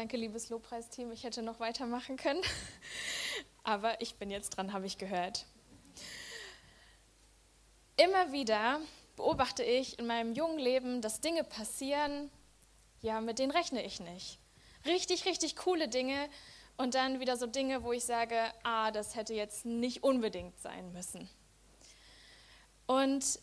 Danke, liebes Lobpreisteam. Ich hätte noch weitermachen können. Aber ich bin jetzt dran, habe ich gehört. Immer wieder beobachte ich in meinem jungen Leben, dass Dinge passieren, ja, mit denen rechne ich nicht. Richtig, richtig coole Dinge und dann wieder so Dinge, wo ich sage, ah, das hätte jetzt nicht unbedingt sein müssen. Und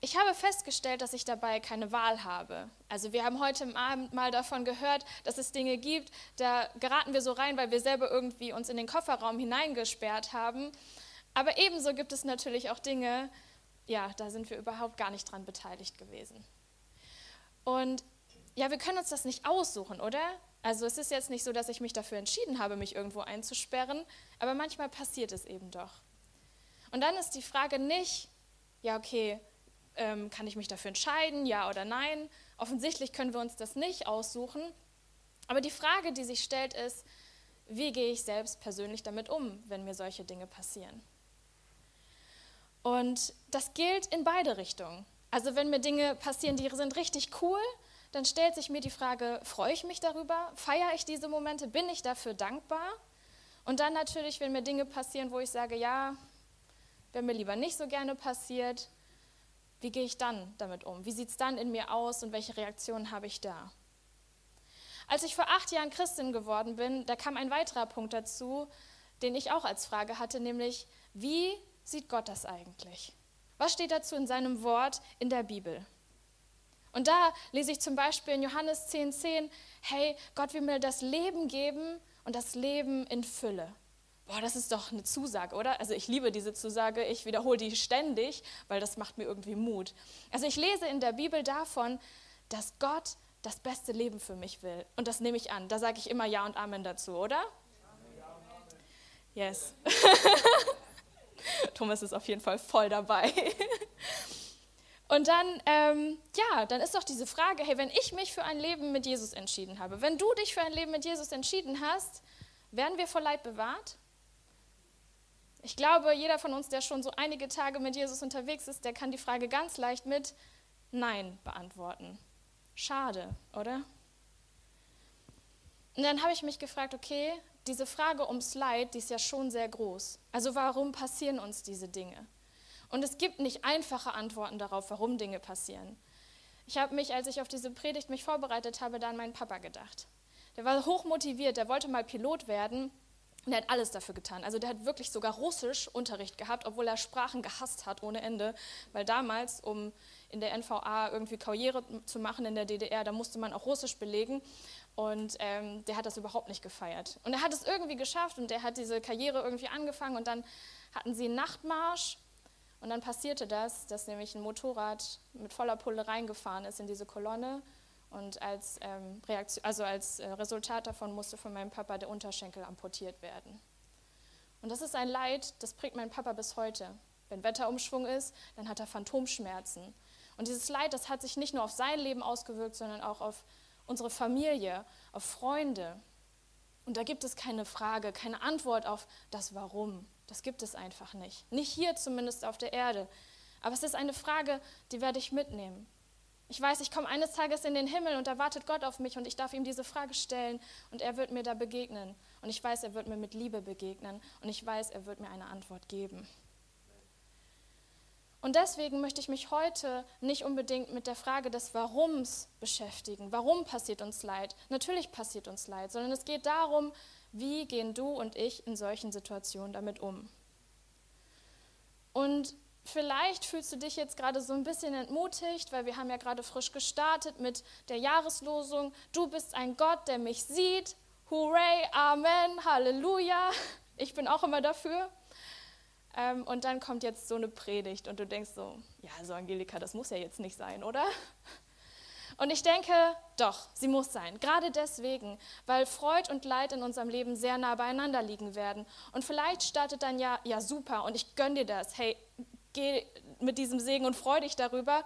ich habe festgestellt, dass ich dabei keine Wahl habe. Also wir haben heute Abend mal davon gehört, dass es Dinge gibt, da geraten wir so rein, weil wir selber irgendwie uns in den Kofferraum hineingesperrt haben. Aber ebenso gibt es natürlich auch Dinge, ja, da sind wir überhaupt gar nicht dran beteiligt gewesen. Und ja, wir können uns das nicht aussuchen, oder? Also es ist jetzt nicht so, dass ich mich dafür entschieden habe, mich irgendwo einzusperren, aber manchmal passiert es eben doch. Und dann ist die Frage nicht, ja, okay, ähm, kann ich mich dafür entscheiden, ja oder nein? Offensichtlich können wir uns das nicht aussuchen. Aber die Frage, die sich stellt, ist, wie gehe ich selbst persönlich damit um, wenn mir solche Dinge passieren? Und das gilt in beide Richtungen. Also wenn mir Dinge passieren, die sind richtig cool, dann stellt sich mir die Frage, freue ich mich darüber? Feiere ich diese Momente? Bin ich dafür dankbar? Und dann natürlich, wenn mir Dinge passieren, wo ich sage, ja, wäre mir lieber nicht so gerne passiert, wie gehe ich dann damit um? Wie sieht es dann in mir aus und welche Reaktionen habe ich da? Als ich vor acht Jahren Christin geworden bin, da kam ein weiterer Punkt dazu, den ich auch als Frage hatte, nämlich, wie sieht Gott das eigentlich? Was steht dazu in seinem Wort in der Bibel? Und da lese ich zum Beispiel in Johannes 10,10, 10, hey, Gott will mir das Leben geben und das Leben in Fülle. Boah, das ist doch eine Zusage, oder? Also ich liebe diese Zusage, ich wiederhole die ständig, weil das macht mir irgendwie Mut. Also ich lese in der Bibel davon, dass Gott das beste Leben für mich will. Und das nehme ich an. Da sage ich immer Ja und Amen dazu, oder? Yes. Thomas ist auf jeden Fall voll dabei. Und dann, ähm, ja, dann ist doch diese Frage, hey, wenn ich mich für ein Leben mit Jesus entschieden habe, wenn du dich für ein Leben mit Jesus entschieden hast, werden wir vor Leid bewahrt? Ich glaube, jeder von uns, der schon so einige Tage mit Jesus unterwegs ist, der kann die Frage ganz leicht mit Nein beantworten. Schade, oder? Und dann habe ich mich gefragt, okay, diese Frage ums Leid, die ist ja schon sehr groß. Also warum passieren uns diese Dinge? Und es gibt nicht einfache Antworten darauf, warum Dinge passieren. Ich habe mich, als ich auf diese Predigt mich vorbereitet habe, da an meinen Papa gedacht. Der war hoch motiviert, der wollte mal Pilot werden und er hat alles dafür getan. Also der hat wirklich sogar Russisch Unterricht gehabt, obwohl er Sprachen gehasst hat ohne Ende. Weil damals, um in der NVA irgendwie Karriere zu machen in der DDR, da musste man auch Russisch belegen. Und ähm, der hat das überhaupt nicht gefeiert. Und er hat es irgendwie geschafft und er hat diese Karriere irgendwie angefangen. Und dann hatten sie einen Nachtmarsch. Und dann passierte das, dass nämlich ein Motorrad mit voller Pulle reingefahren ist in diese Kolonne. Und als, ähm, Reaktion, also als äh, Resultat davon musste von meinem Papa der Unterschenkel amputiert werden. Und das ist ein Leid, das prägt mein Papa bis heute. Wenn Wetterumschwung ist, dann hat er Phantomschmerzen. Und dieses Leid, das hat sich nicht nur auf sein Leben ausgewirkt, sondern auch auf unsere Familie, auf Freunde. Und da gibt es keine Frage, keine Antwort auf das Warum. Das gibt es einfach nicht. Nicht hier zumindest auf der Erde. Aber es ist eine Frage, die werde ich mitnehmen. Ich weiß, ich komme eines Tages in den Himmel und da wartet Gott auf mich und ich darf ihm diese Frage stellen und er wird mir da begegnen. Und ich weiß, er wird mir mit Liebe begegnen und ich weiß, er wird mir eine Antwort geben. Und deswegen möchte ich mich heute nicht unbedingt mit der Frage des Warums beschäftigen. Warum passiert uns Leid? Natürlich passiert uns Leid, sondern es geht darum, wie gehen du und ich in solchen Situationen damit um. Und Vielleicht fühlst du dich jetzt gerade so ein bisschen entmutigt, weil wir haben ja gerade frisch gestartet mit der Jahreslosung. Du bist ein Gott, der mich sieht. Hooray, Amen, Halleluja. Ich bin auch immer dafür. Ähm, und dann kommt jetzt so eine Predigt und du denkst so, ja, so Angelika, das muss ja jetzt nicht sein, oder? Und ich denke, doch, sie muss sein. Gerade deswegen, weil Freud und Leid in unserem Leben sehr nah beieinander liegen werden. Und vielleicht startet dann ja, ja super und ich gönne dir das. Hey, geh mit diesem Segen und freu dich darüber.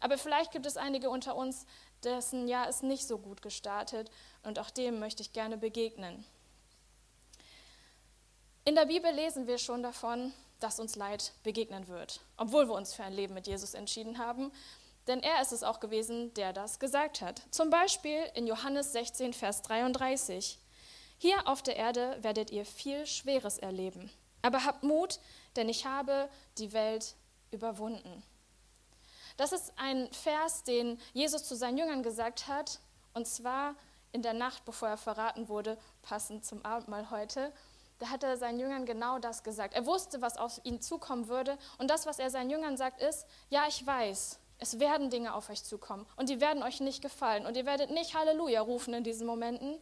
Aber vielleicht gibt es einige unter uns, dessen Jahr ist nicht so gut gestartet und auch dem möchte ich gerne begegnen. In der Bibel lesen wir schon davon, dass uns Leid begegnen wird, obwohl wir uns für ein Leben mit Jesus entschieden haben. denn er ist es auch gewesen, der das gesagt hat. Zum Beispiel in Johannes 16, Vers 33. Hier auf der Erde werdet ihr viel Schweres erleben. Aber habt Mut, denn ich habe die Welt überwunden. Das ist ein Vers, den Jesus zu seinen Jüngern gesagt hat, und zwar in der Nacht, bevor er verraten wurde, passend zum Abendmahl heute. Da hat er seinen Jüngern genau das gesagt. Er wusste, was auf ihn zukommen würde. Und das, was er seinen Jüngern sagt, ist, ja, ich weiß, es werden Dinge auf euch zukommen und die werden euch nicht gefallen und ihr werdet nicht Halleluja rufen in diesen Momenten,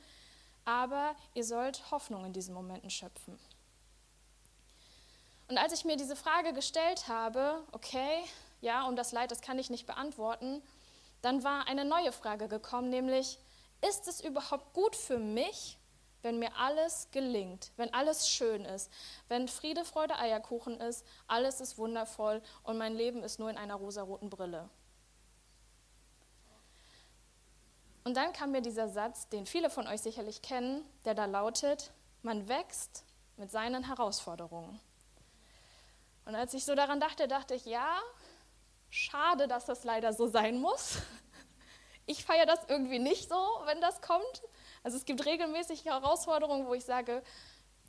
aber ihr sollt Hoffnung in diesen Momenten schöpfen. Und als ich mir diese Frage gestellt habe, okay, ja, um das Leid, das kann ich nicht beantworten, dann war eine neue Frage gekommen, nämlich, ist es überhaupt gut für mich, wenn mir alles gelingt, wenn alles schön ist, wenn Friede, Freude, Eierkuchen ist, alles ist wundervoll und mein Leben ist nur in einer rosaroten Brille? Und dann kam mir dieser Satz, den viele von euch sicherlich kennen, der da lautet, man wächst mit seinen Herausforderungen. Und als ich so daran dachte, dachte ich, ja, schade, dass das leider so sein muss. Ich feiere das irgendwie nicht so, wenn das kommt. Also es gibt regelmäßig Herausforderungen, wo ich sage,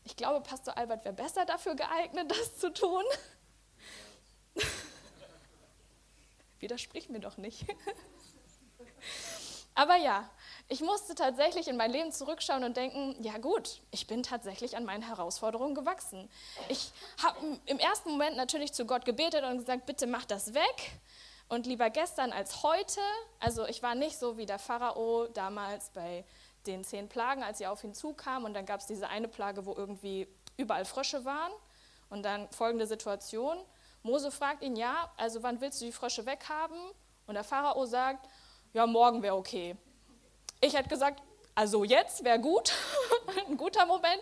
ich glaube, Pastor Albert wäre besser dafür geeignet, das zu tun. Widersprich mir doch nicht. Aber ja, ich musste tatsächlich in mein Leben zurückschauen und denken, ja gut, ich bin tatsächlich an meinen Herausforderungen gewachsen. Ich habe im ersten Moment natürlich zu Gott gebetet und gesagt, bitte mach das weg. Und lieber gestern als heute, also ich war nicht so wie der Pharao damals bei den zehn Plagen, als sie auf ihn zukamen und dann gab es diese eine Plage, wo irgendwie überall Frösche waren und dann folgende Situation. Mose fragt ihn, ja, also wann willst du die Frösche weghaben? Und der Pharao sagt, ja, morgen wäre okay. Ich hätte gesagt, also jetzt wäre gut, ein guter Moment.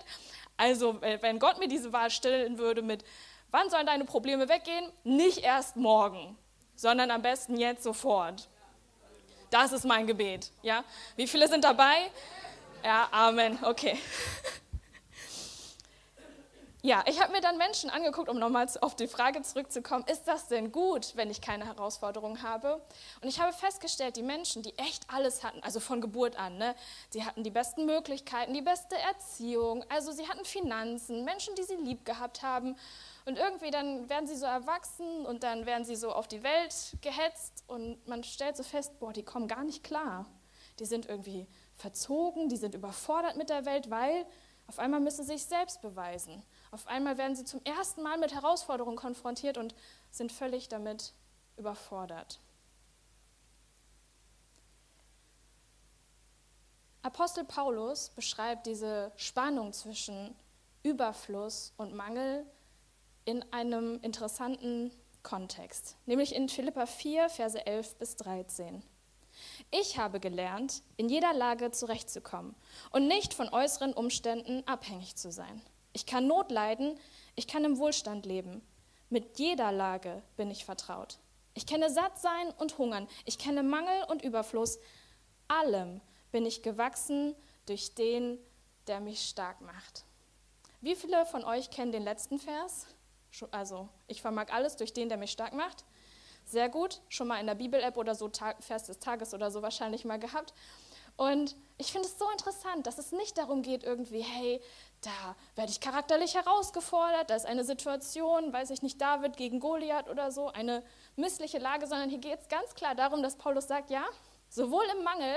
Also wenn Gott mir diese Wahl stellen würde mit, wann sollen deine Probleme weggehen? Nicht erst morgen, sondern am besten jetzt sofort. Das ist mein Gebet. Ja? Wie viele sind dabei? Ja, Amen. Okay. Ja, ich habe mir dann Menschen angeguckt, um nochmal auf die Frage zurückzukommen, ist das denn gut, wenn ich keine Herausforderungen habe? Und ich habe festgestellt, die Menschen, die echt alles hatten, also von Geburt an, ne, sie hatten die besten Möglichkeiten, die beste Erziehung, also sie hatten Finanzen, Menschen, die sie lieb gehabt haben. Und irgendwie dann werden sie so erwachsen und dann werden sie so auf die Welt gehetzt und man stellt so fest, boah, die kommen gar nicht klar. Die sind irgendwie verzogen, die sind überfordert mit der Welt, weil auf einmal müssen sie sich selbst beweisen. Auf einmal werden sie zum ersten Mal mit Herausforderungen konfrontiert und sind völlig damit überfordert. Apostel Paulus beschreibt diese Spannung zwischen Überfluss und Mangel in einem interessanten Kontext, nämlich in Philippa 4, Verse 11 bis 13. Ich habe gelernt, in jeder Lage zurechtzukommen und nicht von äußeren Umständen abhängig zu sein. Ich kann Not leiden, ich kann im Wohlstand leben. Mit jeder Lage bin ich vertraut. Ich kenne Sattsein und Hungern, ich kenne Mangel und Überfluss. Allem bin ich gewachsen durch den, der mich stark macht. Wie viele von euch kennen den letzten Vers? Also, ich vermag alles durch den, der mich stark macht. Sehr gut, schon mal in der Bibel-App oder so Vers des Tages oder so wahrscheinlich mal gehabt. Und ich finde es so interessant, dass es nicht darum geht, irgendwie, hey, da werde ich charakterlich herausgefordert, da ist eine Situation, weiß ich nicht, David gegen Goliath oder so, eine missliche Lage, sondern hier geht es ganz klar darum, dass Paulus sagt, ja, sowohl im Mangel,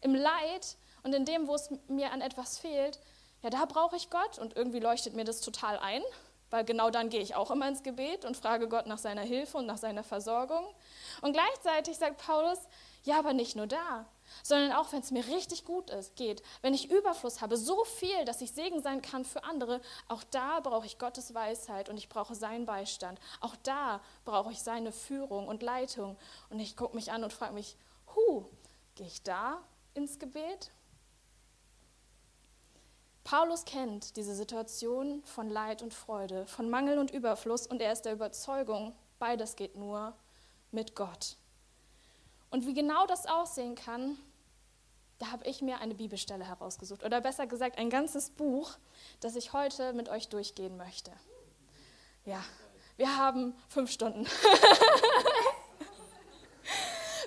im Leid und in dem, wo es mir an etwas fehlt, ja, da brauche ich Gott und irgendwie leuchtet mir das total ein, weil genau dann gehe ich auch immer ins Gebet und frage Gott nach seiner Hilfe und nach seiner Versorgung. Und gleichzeitig sagt Paulus, ja, aber nicht nur da, sondern auch wenn es mir richtig gut ist, geht, wenn ich Überfluss habe, so viel, dass ich Segen sein kann für andere, auch da brauche ich Gottes Weisheit und ich brauche seinen Beistand. Auch da brauche ich seine Führung und Leitung. Und ich gucke mich an und frage mich, hu, gehe ich da ins Gebet? Paulus kennt diese Situation von Leid und Freude, von Mangel und Überfluss und er ist der Überzeugung, beides geht nur mit Gott. Und wie genau das aussehen kann, da habe ich mir eine Bibelstelle herausgesucht. Oder besser gesagt, ein ganzes Buch, das ich heute mit euch durchgehen möchte. Ja, wir haben fünf Stunden.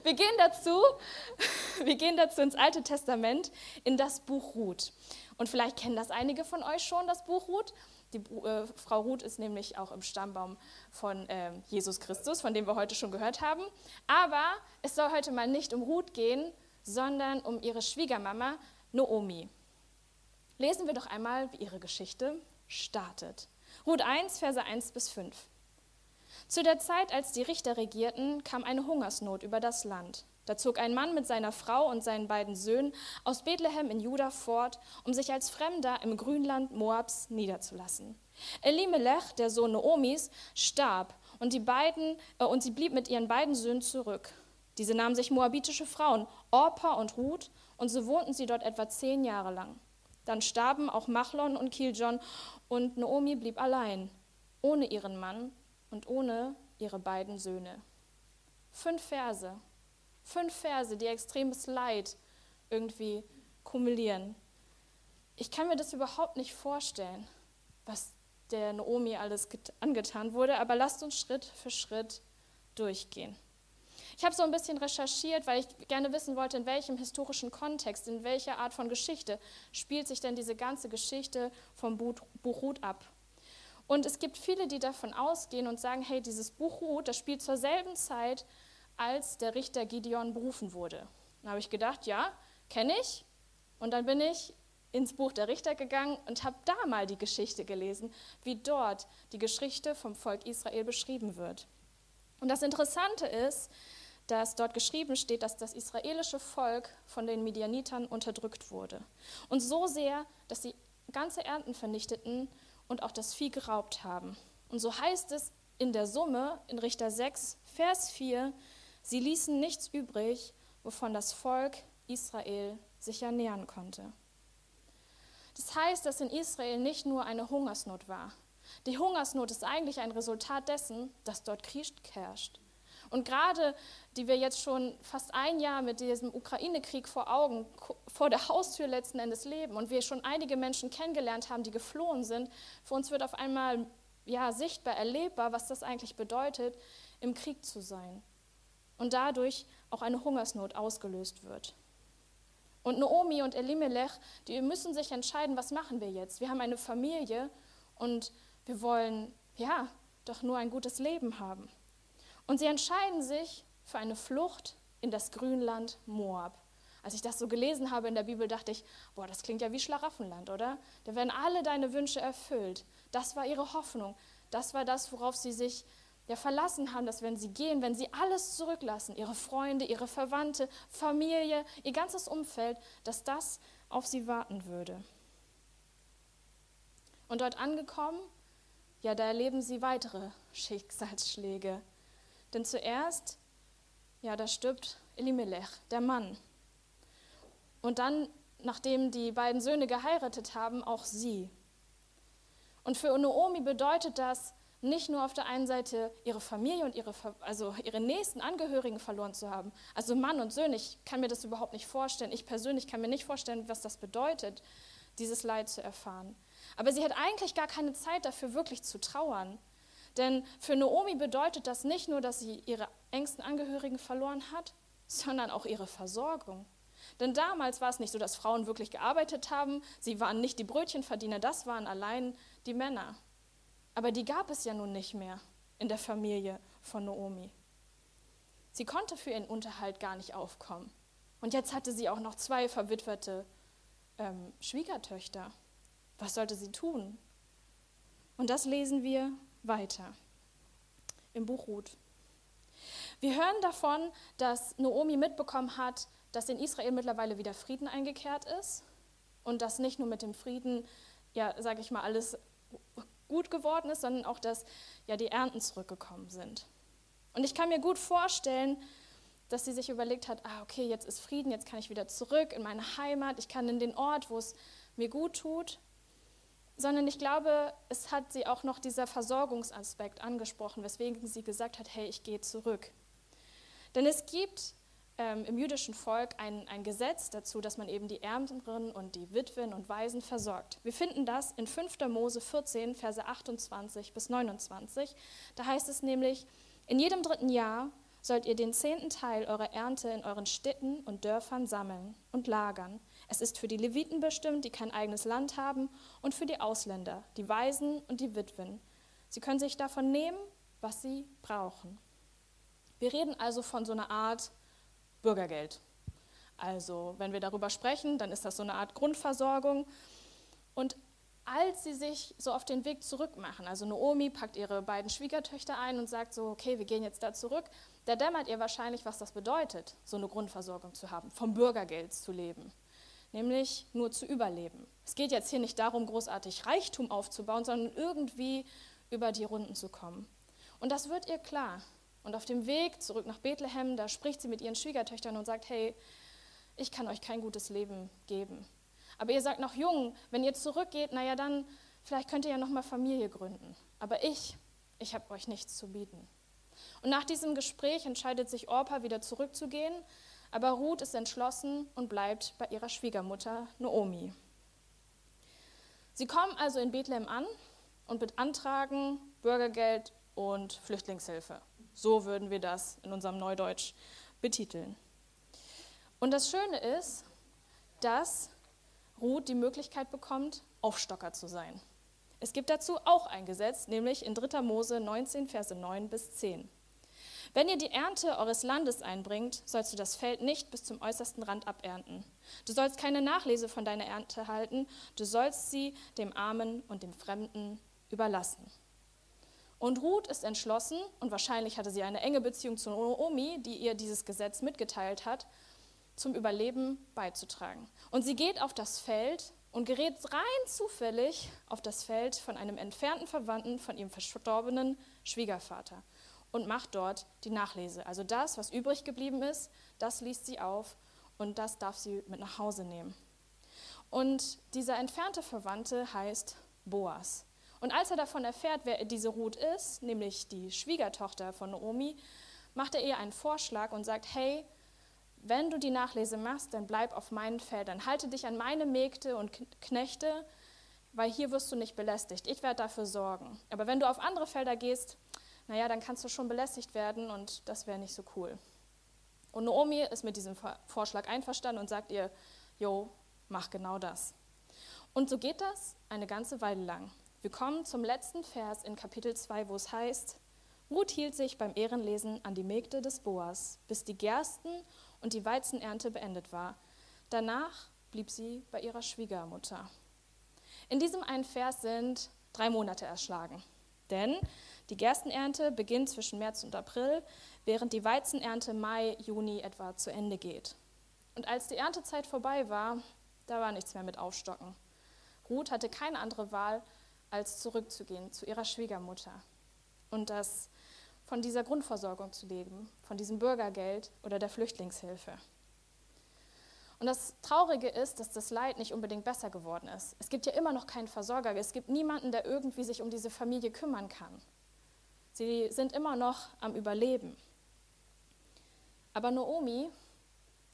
wir gehen dazu, wir gehen dazu ins Alte Testament, in das Buch Ruth. Und vielleicht kennen das einige von euch schon, das Buch Ruth. Die äh, Frau Ruth ist nämlich auch im Stammbaum von äh, Jesus Christus, von dem wir heute schon gehört haben. Aber es soll heute mal nicht um Ruth gehen, sondern um ihre Schwiegermama Noomi. Lesen wir doch einmal, wie ihre Geschichte startet. Ruth 1, Verse 1 bis 5. Zu der Zeit, als die Richter regierten, kam eine Hungersnot über das Land. Da zog ein Mann mit seiner Frau und seinen beiden Söhnen aus Bethlehem in Juda fort, um sich als Fremder im Grünland Moabs niederzulassen. Elimelech, der Sohn Noomis, starb und, die beiden, äh, und sie blieb mit ihren beiden Söhnen zurück. Diese nahmen sich moabitische Frauen, Orpa und Ruth, und so wohnten sie dort etwa zehn Jahre lang. Dann starben auch Machlon und Kiljon, und Noomi blieb allein, ohne ihren Mann und ohne ihre beiden Söhne. Fünf Verse, fünf Verse, die extremes Leid irgendwie kumulieren. Ich kann mir das überhaupt nicht vorstellen, was der Naomi alles angetan wurde, aber lasst uns Schritt für Schritt durchgehen. Ich habe so ein bisschen recherchiert, weil ich gerne wissen wollte, in welchem historischen Kontext, in welcher Art von Geschichte spielt sich denn diese ganze Geschichte vom Buch Ruth ab. Und es gibt viele, die davon ausgehen und sagen, hey, dieses Buch Ruth, das spielt zur selben Zeit, als der Richter Gideon berufen wurde. Da habe ich gedacht, ja, kenne ich. Und dann bin ich ins Buch der Richter gegangen und habe da mal die Geschichte gelesen, wie dort die Geschichte vom Volk Israel beschrieben wird. Und das Interessante ist, dass dort geschrieben steht, dass das israelische Volk von den Midianitern unterdrückt wurde. Und so sehr, dass sie ganze Ernten vernichteten und auch das Vieh geraubt haben. Und so heißt es in der Summe in Richter 6, Vers 4, sie ließen nichts übrig, wovon das Volk Israel sich ernähren konnte. Das heißt, dass in Israel nicht nur eine Hungersnot war. Die Hungersnot ist eigentlich ein Resultat dessen, dass dort Krieg herrscht. Und gerade, die wir jetzt schon fast ein Jahr mit diesem Ukraine-Krieg vor Augen, vor der Haustür letzten Endes leben und wir schon einige Menschen kennengelernt haben, die geflohen sind, für uns wird auf einmal ja, sichtbar, erlebbar, was das eigentlich bedeutet, im Krieg zu sein. Und dadurch auch eine Hungersnot ausgelöst wird. Und Naomi und Elimelech, die müssen sich entscheiden, was machen wir jetzt? Wir haben eine Familie und wir wollen, ja, doch nur ein gutes Leben haben. Und sie entscheiden sich für eine Flucht in das Grünland Moab. Als ich das so gelesen habe in der Bibel, dachte ich, boah, das klingt ja wie Schlaraffenland, oder? Da werden alle deine Wünsche erfüllt. Das war ihre Hoffnung. Das war das, worauf sie sich ja verlassen haben, dass wenn sie gehen, wenn sie alles zurücklassen, ihre Freunde, ihre Verwandte, Familie, ihr ganzes Umfeld, dass das auf sie warten würde. Und dort angekommen, ja, da erleben sie weitere Schicksalsschläge. Denn zuerst, ja, da stirbt Elimelech, der Mann. Und dann, nachdem die beiden Söhne geheiratet haben, auch sie. Und für Naomi bedeutet das, nicht nur auf der einen Seite ihre Familie und ihre, also ihre nächsten Angehörigen verloren zu haben. Also Mann und Söhne, ich kann mir das überhaupt nicht vorstellen. Ich persönlich kann mir nicht vorstellen, was das bedeutet, dieses Leid zu erfahren. Aber sie hat eigentlich gar keine Zeit dafür, wirklich zu trauern. Denn für Naomi bedeutet das nicht nur, dass sie ihre engsten Angehörigen verloren hat, sondern auch ihre Versorgung. Denn damals war es nicht so, dass Frauen wirklich gearbeitet haben. Sie waren nicht die Brötchenverdiener, das waren allein die Männer. Aber die gab es ja nun nicht mehr in der Familie von Naomi. Sie konnte für ihren Unterhalt gar nicht aufkommen. Und jetzt hatte sie auch noch zwei verwitwete ähm, Schwiegertöchter. Was sollte sie tun? Und das lesen wir weiter im Buch Ruth. Wir hören davon, dass Naomi mitbekommen hat, dass in Israel mittlerweile wieder Frieden eingekehrt ist und dass nicht nur mit dem Frieden, ja, sage ich mal, alles gut geworden ist, sondern auch, dass ja die Ernten zurückgekommen sind. Und ich kann mir gut vorstellen, dass sie sich überlegt hat, ah, okay, jetzt ist Frieden, jetzt kann ich wieder zurück in meine Heimat, ich kann in den Ort, wo es mir gut tut sondern ich glaube, es hat sie auch noch dieser Versorgungsaspekt angesprochen, weswegen sie gesagt hat, hey, ich gehe zurück. Denn es gibt ähm, im jüdischen Volk ein, ein Gesetz dazu, dass man eben die Ärmeren und die Witwen und Waisen versorgt. Wir finden das in 5. Mose 14, Verse 28 bis 29. Da heißt es nämlich, in jedem dritten Jahr sollt ihr den zehnten Teil eurer Ernte in euren Städten und Dörfern sammeln und lagern. Es ist für die Leviten bestimmt, die kein eigenes Land haben, und für die Ausländer, die Waisen und die Witwen. Sie können sich davon nehmen, was sie brauchen. Wir reden also von so einer Art Bürgergeld. Also wenn wir darüber sprechen, dann ist das so eine Art Grundversorgung. Und als sie sich so auf den Weg zurück machen, also Naomi packt ihre beiden Schwiegertöchter ein und sagt so, okay, wir gehen jetzt da zurück, da dämmert ihr wahrscheinlich, was das bedeutet, so eine Grundversorgung zu haben, vom Bürgergeld zu leben, nämlich nur zu überleben. Es geht jetzt hier nicht darum, großartig Reichtum aufzubauen, sondern irgendwie über die Runden zu kommen. Und das wird ihr klar. Und auf dem Weg zurück nach Bethlehem, da spricht sie mit ihren Schwiegertöchtern und sagt, hey, ich kann euch kein gutes Leben geben. Aber ihr seid noch jung, wenn ihr zurückgeht, naja, dann vielleicht könnt ihr ja noch mal Familie gründen. Aber ich, ich habe euch nichts zu bieten. Und nach diesem Gespräch entscheidet sich Orpa wieder zurückzugehen, aber Ruth ist entschlossen und bleibt bei ihrer Schwiegermutter Naomi. Sie kommen also in Bethlehem an und beantragen Bürgergeld und Flüchtlingshilfe. So würden wir das in unserem Neudeutsch betiteln. Und das Schöne ist, dass Ruth die Möglichkeit bekommt, Aufstocker zu sein. Es gibt dazu auch ein Gesetz, nämlich in 3. Mose 19, Verse 9 bis 10. Wenn ihr die Ernte eures Landes einbringt, sollst du das Feld nicht bis zum äußersten Rand abernten. Du sollst keine Nachlese von deiner Ernte halten, du sollst sie dem Armen und dem Fremden überlassen. Und Ruth ist entschlossen, und wahrscheinlich hatte sie eine enge Beziehung zu Naomi, die ihr dieses Gesetz mitgeteilt hat, zum Überleben beizutragen. Und sie geht auf das Feld und gerät rein zufällig auf das Feld von einem entfernten Verwandten von ihrem verstorbenen Schwiegervater und macht dort die Nachlese. Also das, was übrig geblieben ist, das liest sie auf und das darf sie mit nach Hause nehmen. Und dieser entfernte Verwandte heißt Boas. Und als er davon erfährt, wer diese Ruth ist, nämlich die Schwiegertochter von Naomi, macht er ihr einen Vorschlag und sagt, hey, wenn du die Nachlese machst, dann bleib auf meinen Feldern. Halte dich an meine Mägde und Knechte, weil hier wirst du nicht belästigt. Ich werde dafür sorgen. Aber wenn du auf andere Felder gehst, naja, dann kannst du schon belästigt werden und das wäre nicht so cool. Und Naomi ist mit diesem Vorschlag einverstanden und sagt ihr, jo, mach genau das. Und so geht das eine ganze Weile lang. Wir kommen zum letzten Vers in Kapitel 2, wo es heißt, Ruth hielt sich beim Ehrenlesen an die Mägde des Boas, bis die Gersten und die Weizenernte beendet war. Danach blieb sie bei ihrer Schwiegermutter. In diesem einen Vers sind drei Monate erschlagen. Denn die Gerstenernte beginnt zwischen März und April, während die Weizenernte Mai, Juni etwa zu Ende geht. Und als die Erntezeit vorbei war, da war nichts mehr mit Aufstocken. Ruth hatte keine andere Wahl, als zurückzugehen zu ihrer Schwiegermutter und das von dieser Grundversorgung zu leben, von diesem Bürgergeld oder der Flüchtlingshilfe. Und das Traurige ist, dass das Leid nicht unbedingt besser geworden ist. Es gibt ja immer noch keinen Versorger, es gibt niemanden, der irgendwie sich um diese Familie kümmern kann. Sie sind immer noch am Überleben. Aber Naomi,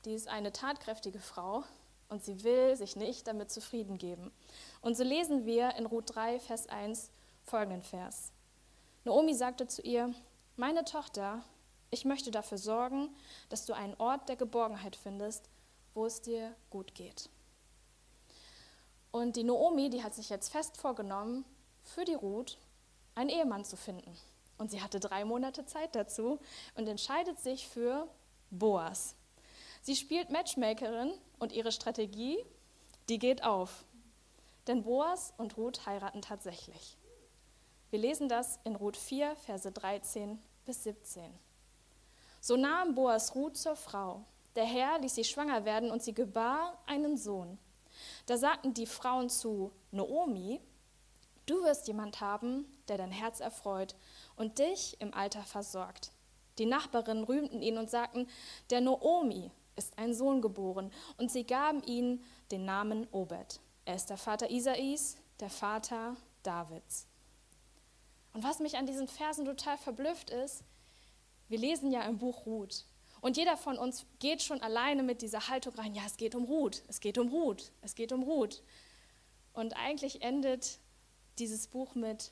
die ist eine tatkräftige Frau und sie will sich nicht damit zufrieden geben. Und so lesen wir in Ruth 3, Vers 1 folgenden Vers. Naomi sagte zu ihr, meine Tochter, ich möchte dafür sorgen, dass du einen Ort der Geborgenheit findest, wo es dir gut geht. Und die Naomi, die hat sich jetzt fest vorgenommen, für die Ruth einen Ehemann zu finden. Und sie hatte drei Monate Zeit dazu und entscheidet sich für Boas. Sie spielt Matchmakerin und ihre Strategie, die geht auf. Denn Boas und Ruth heiraten tatsächlich. Wir lesen das in Ruth 4, Verse 13 bis 17. So nahm Boas Ruth zur Frau. Der Herr ließ sie schwanger werden und sie gebar einen Sohn. Da sagten die Frauen zu Naomi, du wirst jemand haben, der dein Herz erfreut und dich im Alter versorgt. Die Nachbarinnen rühmten ihn und sagten, der Naomi ist ein Sohn geboren, und sie gaben ihm den Namen Obed. Er ist der Vater Isais, der Vater Davids. Und was mich an diesen Versen total verblüfft ist, wir lesen ja im Buch Ruth. Und jeder von uns geht schon alleine mit dieser Haltung rein, ja, es geht um Ruth, es geht um Ruth, es geht um Ruth. Und eigentlich endet dieses Buch mit,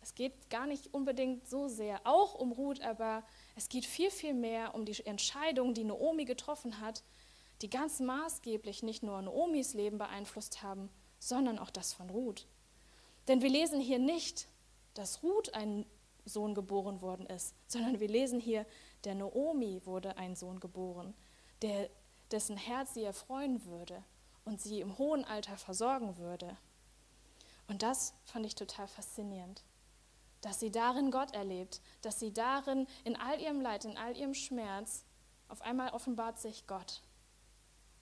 es geht gar nicht unbedingt so sehr auch um Ruth, aber Es geht viel, viel mehr um die Entscheidung, die Naomi getroffen hat, die ganz maßgeblich nicht nur Naomis Leben beeinflusst haben, sondern auch das von Ruth. Denn wir lesen hier nicht, dass Ruth ein Sohn geboren worden ist, sondern wir lesen hier, der Naomi wurde ein Sohn geboren, der, dessen Herz sie erfreuen würde und sie im hohen Alter versorgen würde. Und das fand ich total faszinierend, dass sie darin Gott erlebt, dass sie darin in all ihrem Leid, in all ihrem Schmerz, auf einmal offenbart sich Gott.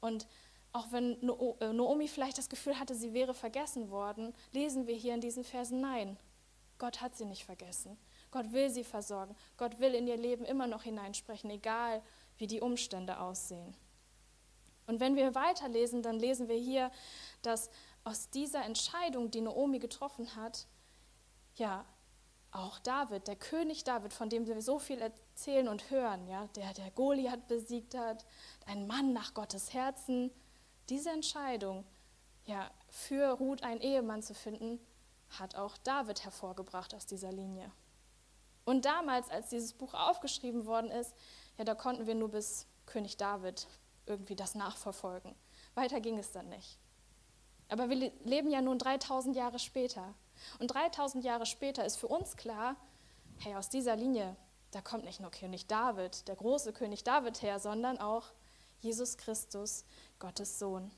Und auch wenn äh, Naomi vielleicht das Gefühl hatte, sie wäre vergessen worden, lesen wir hier in diesen Versen, nein, Gott hat sie nicht vergessen. Gott will sie versorgen. Gott will in ihr Leben immer noch hineinsprechen, egal wie die Umstände aussehen. Und wenn wir weiterlesen, dann lesen wir hier, dass aus dieser Entscheidung, die Naomi getroffen hat, ja, auch David, der König David, von dem wir so viel erzählen und hören, ja, der, der Goliath besiegt hat, ein Mann nach Gottes Herzen, diese Entscheidung, ja, für Ruth einen Ehemann zu finden, hat auch David hervorgebracht aus dieser Linie. Und damals, als dieses Buch aufgeschrieben worden ist, ja, da konnten wir nur bis König David irgendwie das nachverfolgen. Weiter ging es dann nicht. Aber wir leben ja nun 3000 Jahre später. Und 3000 Jahre später ist für uns klar, hey, aus dieser Linie, da kommt nicht nur König David, der große König David her, sondern auch Jesus Christus, Gottes Sohn.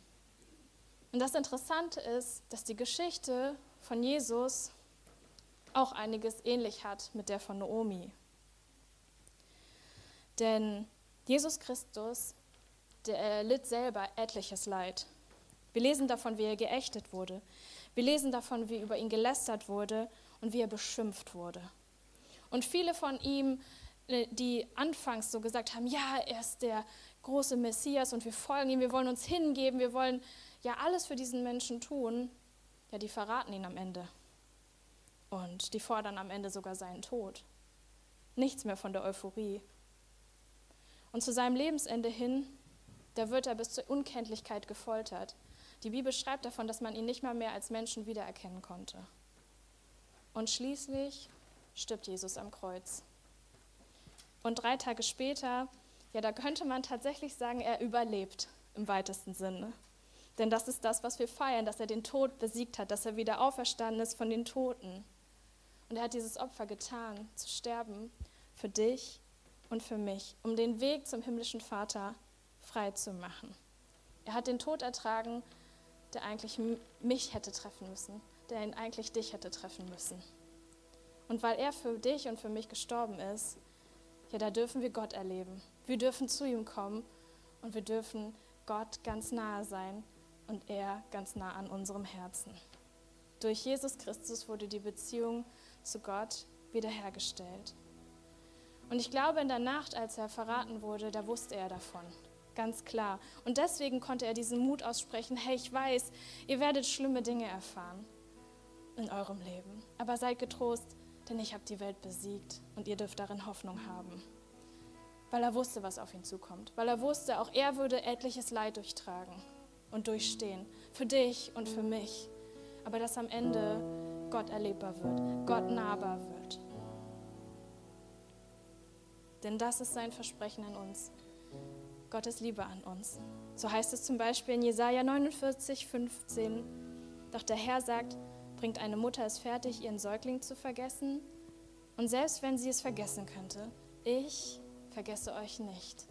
Und das Interessante ist, dass die Geschichte von Jesus auch einiges ähnlich hat mit der von Naomi. Denn Jesus Christus, der litt selber etliches Leid. Wir lesen davon, wie er geächtet wurde. Wir lesen davon, wie über ihn gelästert wurde und wie er beschimpft wurde. Und viele von ihm, äh, die anfangs so gesagt haben, ja, er ist der große Messias und wir folgen ihm, wir wollen uns hingeben, wir wollen ja alles für diesen Menschen tun, ja, die verraten ihn am Ende. Und die fordern am Ende sogar seinen Tod. Nichts mehr von der Euphorie. Und zu seinem Lebensende hin, da wird er bis zur Unkenntlichkeit gefoltert. Die Bibel schreibt davon, dass man ihn nicht mal mehr als Menschen wiedererkennen konnte. Und schließlich stirbt Jesus am Kreuz. Und drei Tage später, ja, da könnte man tatsächlich sagen, er überlebt im weitesten Sinne. Denn das ist das, was wir feiern, dass er den Tod besiegt hat, dass er wieder auferstanden ist von den Toten. Und er hat dieses Opfer getan, zu sterben für dich und für mich, um den Weg zum himmlischen Vater frei zu machen. Er hat den Tod ertragen, der eigentlich mich hätte treffen müssen, der ihn eigentlich dich hätte treffen müssen. Und weil er für dich und für mich gestorben ist, ja, da dürfen wir Gott erleben. Wir dürfen zu ihm kommen und wir dürfen Gott ganz nahe sein und er ganz nah an unserem Herzen. Durch Jesus Christus wurde die Beziehung zu Gott wiederhergestellt. Und ich glaube, in der Nacht, als er verraten wurde, da wusste er davon. Ganz klar. Und deswegen konnte er diesen Mut aussprechen, hey, ich weiß, ihr werdet schlimme Dinge erfahren in eurem Leben. Aber seid getrost, denn ich habe die Welt besiegt und ihr dürft darin Hoffnung haben. Weil er wusste, was auf ihn zukommt. Weil er wusste, auch er würde etliches Leid durchtragen und durchstehen. Für dich und für mich. Aber dass am Ende Gott erlebbar wird, Gott nahbar wird. Denn das ist sein Versprechen an uns. Gottes Liebe an uns. So heißt es zum Beispiel in Jesaja 49, 15. Doch der Herr sagt, bringt eine Mutter es fertig, ihren Säugling zu vergessen? Und selbst wenn sie es vergessen könnte, ich vergesse euch nicht.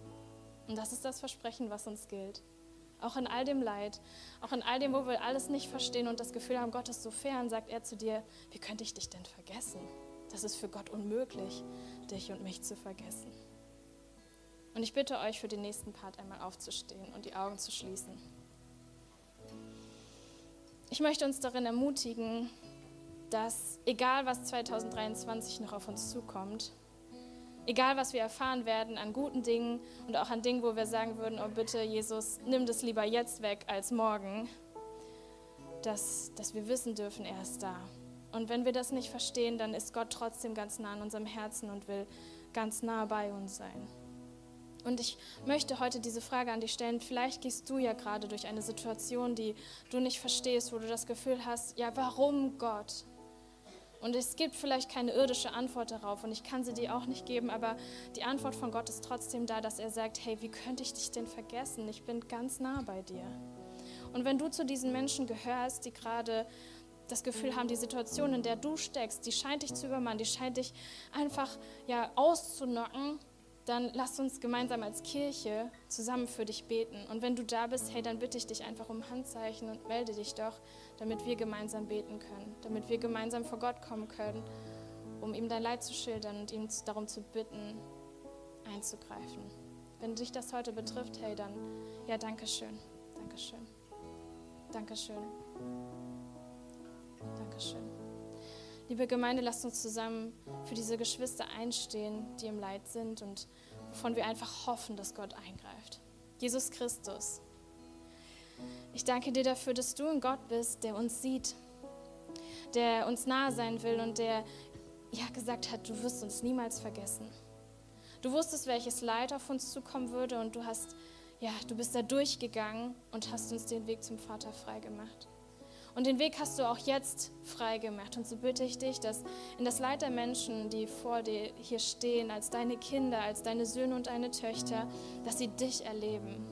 Und das ist das Versprechen, was uns gilt. Auch in all dem Leid, auch in all dem, wo wir alles nicht verstehen und das Gefühl haben, Gott ist so fern, sagt er zu dir, wie könnte ich dich denn vergessen? Das ist für Gott unmöglich, dich und mich zu vergessen. Und ich bitte euch für den nächsten Part einmal aufzustehen und die Augen zu schließen. Ich möchte uns darin ermutigen, dass egal was 2023 noch auf uns zukommt, Egal, was wir erfahren werden an guten Dingen und auch an Dingen, wo wir sagen würden, oh bitte, Jesus, nimm das lieber jetzt weg als morgen, dass, dass wir wissen dürfen, er ist da. Und wenn wir das nicht verstehen, dann ist Gott trotzdem ganz nah an unserem Herzen und will ganz nah bei uns sein. Und ich möchte heute diese Frage an dich stellen. Vielleicht gehst du ja gerade durch eine Situation, die du nicht verstehst, wo du das Gefühl hast, ja, warum Gott? Und es gibt vielleicht keine irdische Antwort darauf und ich kann sie dir auch nicht geben, aber die Antwort von Gott ist trotzdem da, dass er sagt, hey, wie könnte ich dich denn vergessen? Ich bin ganz nah bei dir. Und wenn du zu diesen Menschen gehörst, die gerade das Gefühl haben, die Situation, in der du steckst, die scheint dich zu übermannen, die scheint dich einfach ja, auszunocken, dann lass uns gemeinsam als Kirche zusammen für dich beten. Und wenn du da bist, hey, dann bitte ich dich einfach um Handzeichen und melde dich doch, damit wir gemeinsam beten können, damit wir gemeinsam vor Gott kommen können, um ihm dein Leid zu schildern und ihn darum zu bitten, einzugreifen. Wenn dich das heute betrifft, hey, dann ja, danke schön, danke schön, danke schön, danke schön. Liebe Gemeinde, lasst uns zusammen für diese Geschwister einstehen, die im Leid sind und wovon wir einfach hoffen, dass Gott eingreift. Jesus Christus, ich danke dir dafür, dass du ein Gott bist, der uns sieht, der uns nahe sein will und der ja gesagt hat, du wirst uns niemals vergessen. Du wusstest, welches Leid auf uns zukommen würde und du hast ja, du bist da durchgegangen und hast uns den Weg zum Vater freigemacht. Und den Weg hast du auch jetzt freigemacht. Und so bitte ich dich, dass in das Leid der Menschen, die vor dir hier stehen, als deine Kinder, als deine Söhne und deine Töchter, dass sie dich erleben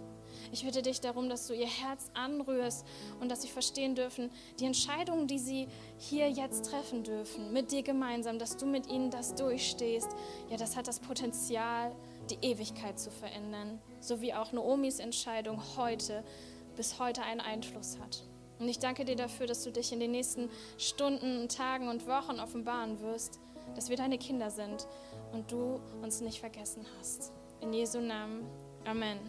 ich bitte dich darum, dass du ihr Herz anrührst und dass sie verstehen dürfen, die Entscheidungen, die sie hier jetzt treffen dürfen, mit dir gemeinsam, dass du mit ihnen das durchstehst, ja, das hat das Potenzial, die Ewigkeit zu verändern, so wie auch Noomis Entscheidung heute bis heute einen Einfluss hat. Und ich danke dir dafür, dass du dich in den nächsten Stunden, Tagen und Wochen offenbaren wirst, dass wir deine Kinder sind und du uns nicht vergessen hast. In Jesu Namen. Amen.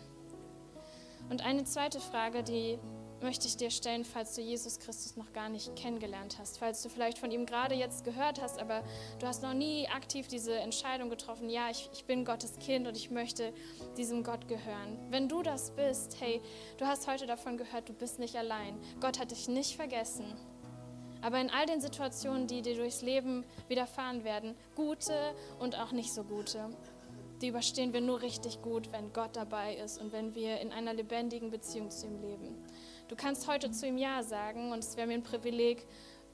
Und eine zweite Frage, die möchte ich dir stellen, falls du Jesus Christus noch gar nicht kennengelernt hast, falls du vielleicht von ihm gerade jetzt gehört hast, aber du hast noch nie aktiv diese Entscheidung getroffen, ja, ich, ich bin Gottes Kind und ich möchte diesem Gott gehören. Wenn du das bist, hey, du hast heute davon gehört, du bist nicht allein. Gott hat dich nicht vergessen. Aber in all den Situationen, die dir durchs Leben widerfahren werden, gute und auch nicht so gute, die überstehen wir nur richtig gut, wenn Gott dabei ist und wenn wir in einer lebendigen Beziehung zu ihm leben. Du kannst heute zu ihm Ja sagen und es wäre mir ein Privileg,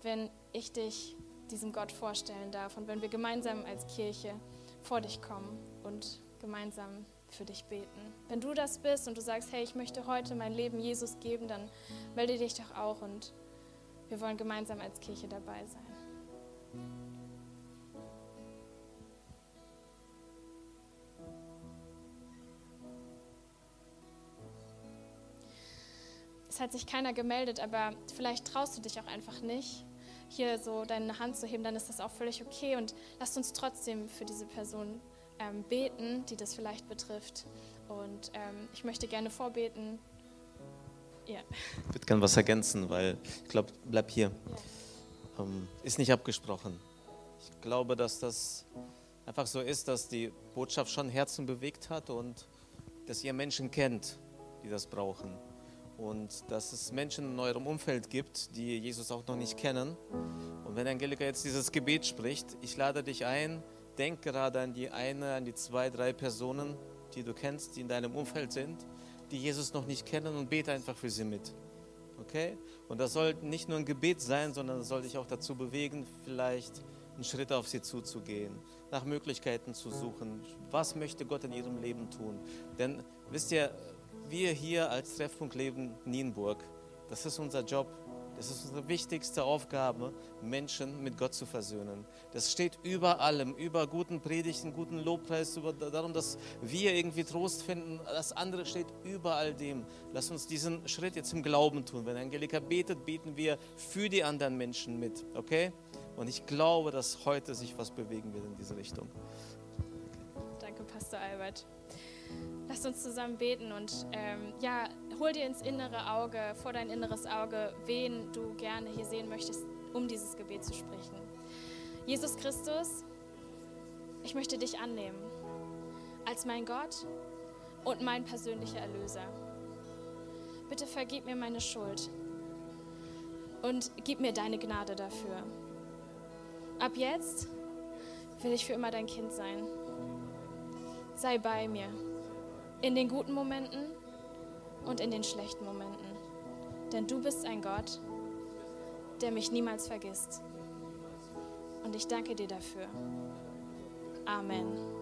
wenn ich dich diesem Gott vorstellen darf und wenn wir gemeinsam als Kirche vor dich kommen und gemeinsam für dich beten. Wenn du das bist und du sagst, hey, ich möchte heute mein Leben Jesus geben, dann melde dich doch auch und wir wollen gemeinsam als Kirche dabei sein. Es hat sich keiner gemeldet, aber vielleicht traust du dich auch einfach nicht, hier so deine Hand zu heben, dann ist das auch völlig okay. Und lasst uns trotzdem für diese Person ähm, beten, die das vielleicht betrifft. Und ähm, ich möchte gerne vorbeten. Ja. Ich würde gerne was ergänzen, weil ich glaube, bleib hier. Ja. Ähm, ist nicht abgesprochen. Ich glaube, dass das einfach so ist, dass die Botschaft schon Herzen bewegt hat und dass ihr Menschen kennt, die das brauchen und dass es Menschen in eurem Umfeld gibt, die Jesus auch noch nicht kennen. Und wenn Angelika jetzt dieses Gebet spricht, ich lade dich ein, denk gerade an die eine, an die zwei, drei Personen, die du kennst, die in deinem Umfeld sind, die Jesus noch nicht kennen und bete einfach für sie mit. Okay? Und das soll nicht nur ein Gebet sein, sondern das soll dich auch dazu bewegen, vielleicht einen Schritt auf sie zuzugehen, nach Möglichkeiten zu suchen. Was möchte Gott in ihrem Leben tun? Denn wisst ihr, wir hier als Treffpunkt Leben Nienburg, das ist unser Job. Das ist unsere wichtigste Aufgabe, Menschen mit Gott zu versöhnen. Das steht über allem, über guten Predigten, guten Lobpreis, über darum, dass wir irgendwie Trost finden. Das andere steht über all dem. Lass uns diesen Schritt jetzt im Glauben tun. Wenn Angelika betet, beten wir für die anderen Menschen mit, okay? Und ich glaube, dass heute sich was bewegen wird in diese Richtung. Danke, Pastor Albert. Lass uns zusammen beten und ähm, ja, hol dir ins innere Auge, vor dein inneres Auge, wen du gerne hier sehen möchtest, um dieses Gebet zu sprechen. Jesus Christus, ich möchte dich annehmen als mein Gott und mein persönlicher Erlöser. Bitte vergib mir meine Schuld und gib mir deine Gnade dafür. Ab jetzt will ich für immer dein Kind sein. Sei bei mir in den guten Momenten und in den schlechten Momenten. Denn du bist ein Gott, der mich niemals vergisst. Und ich danke dir dafür. Amen.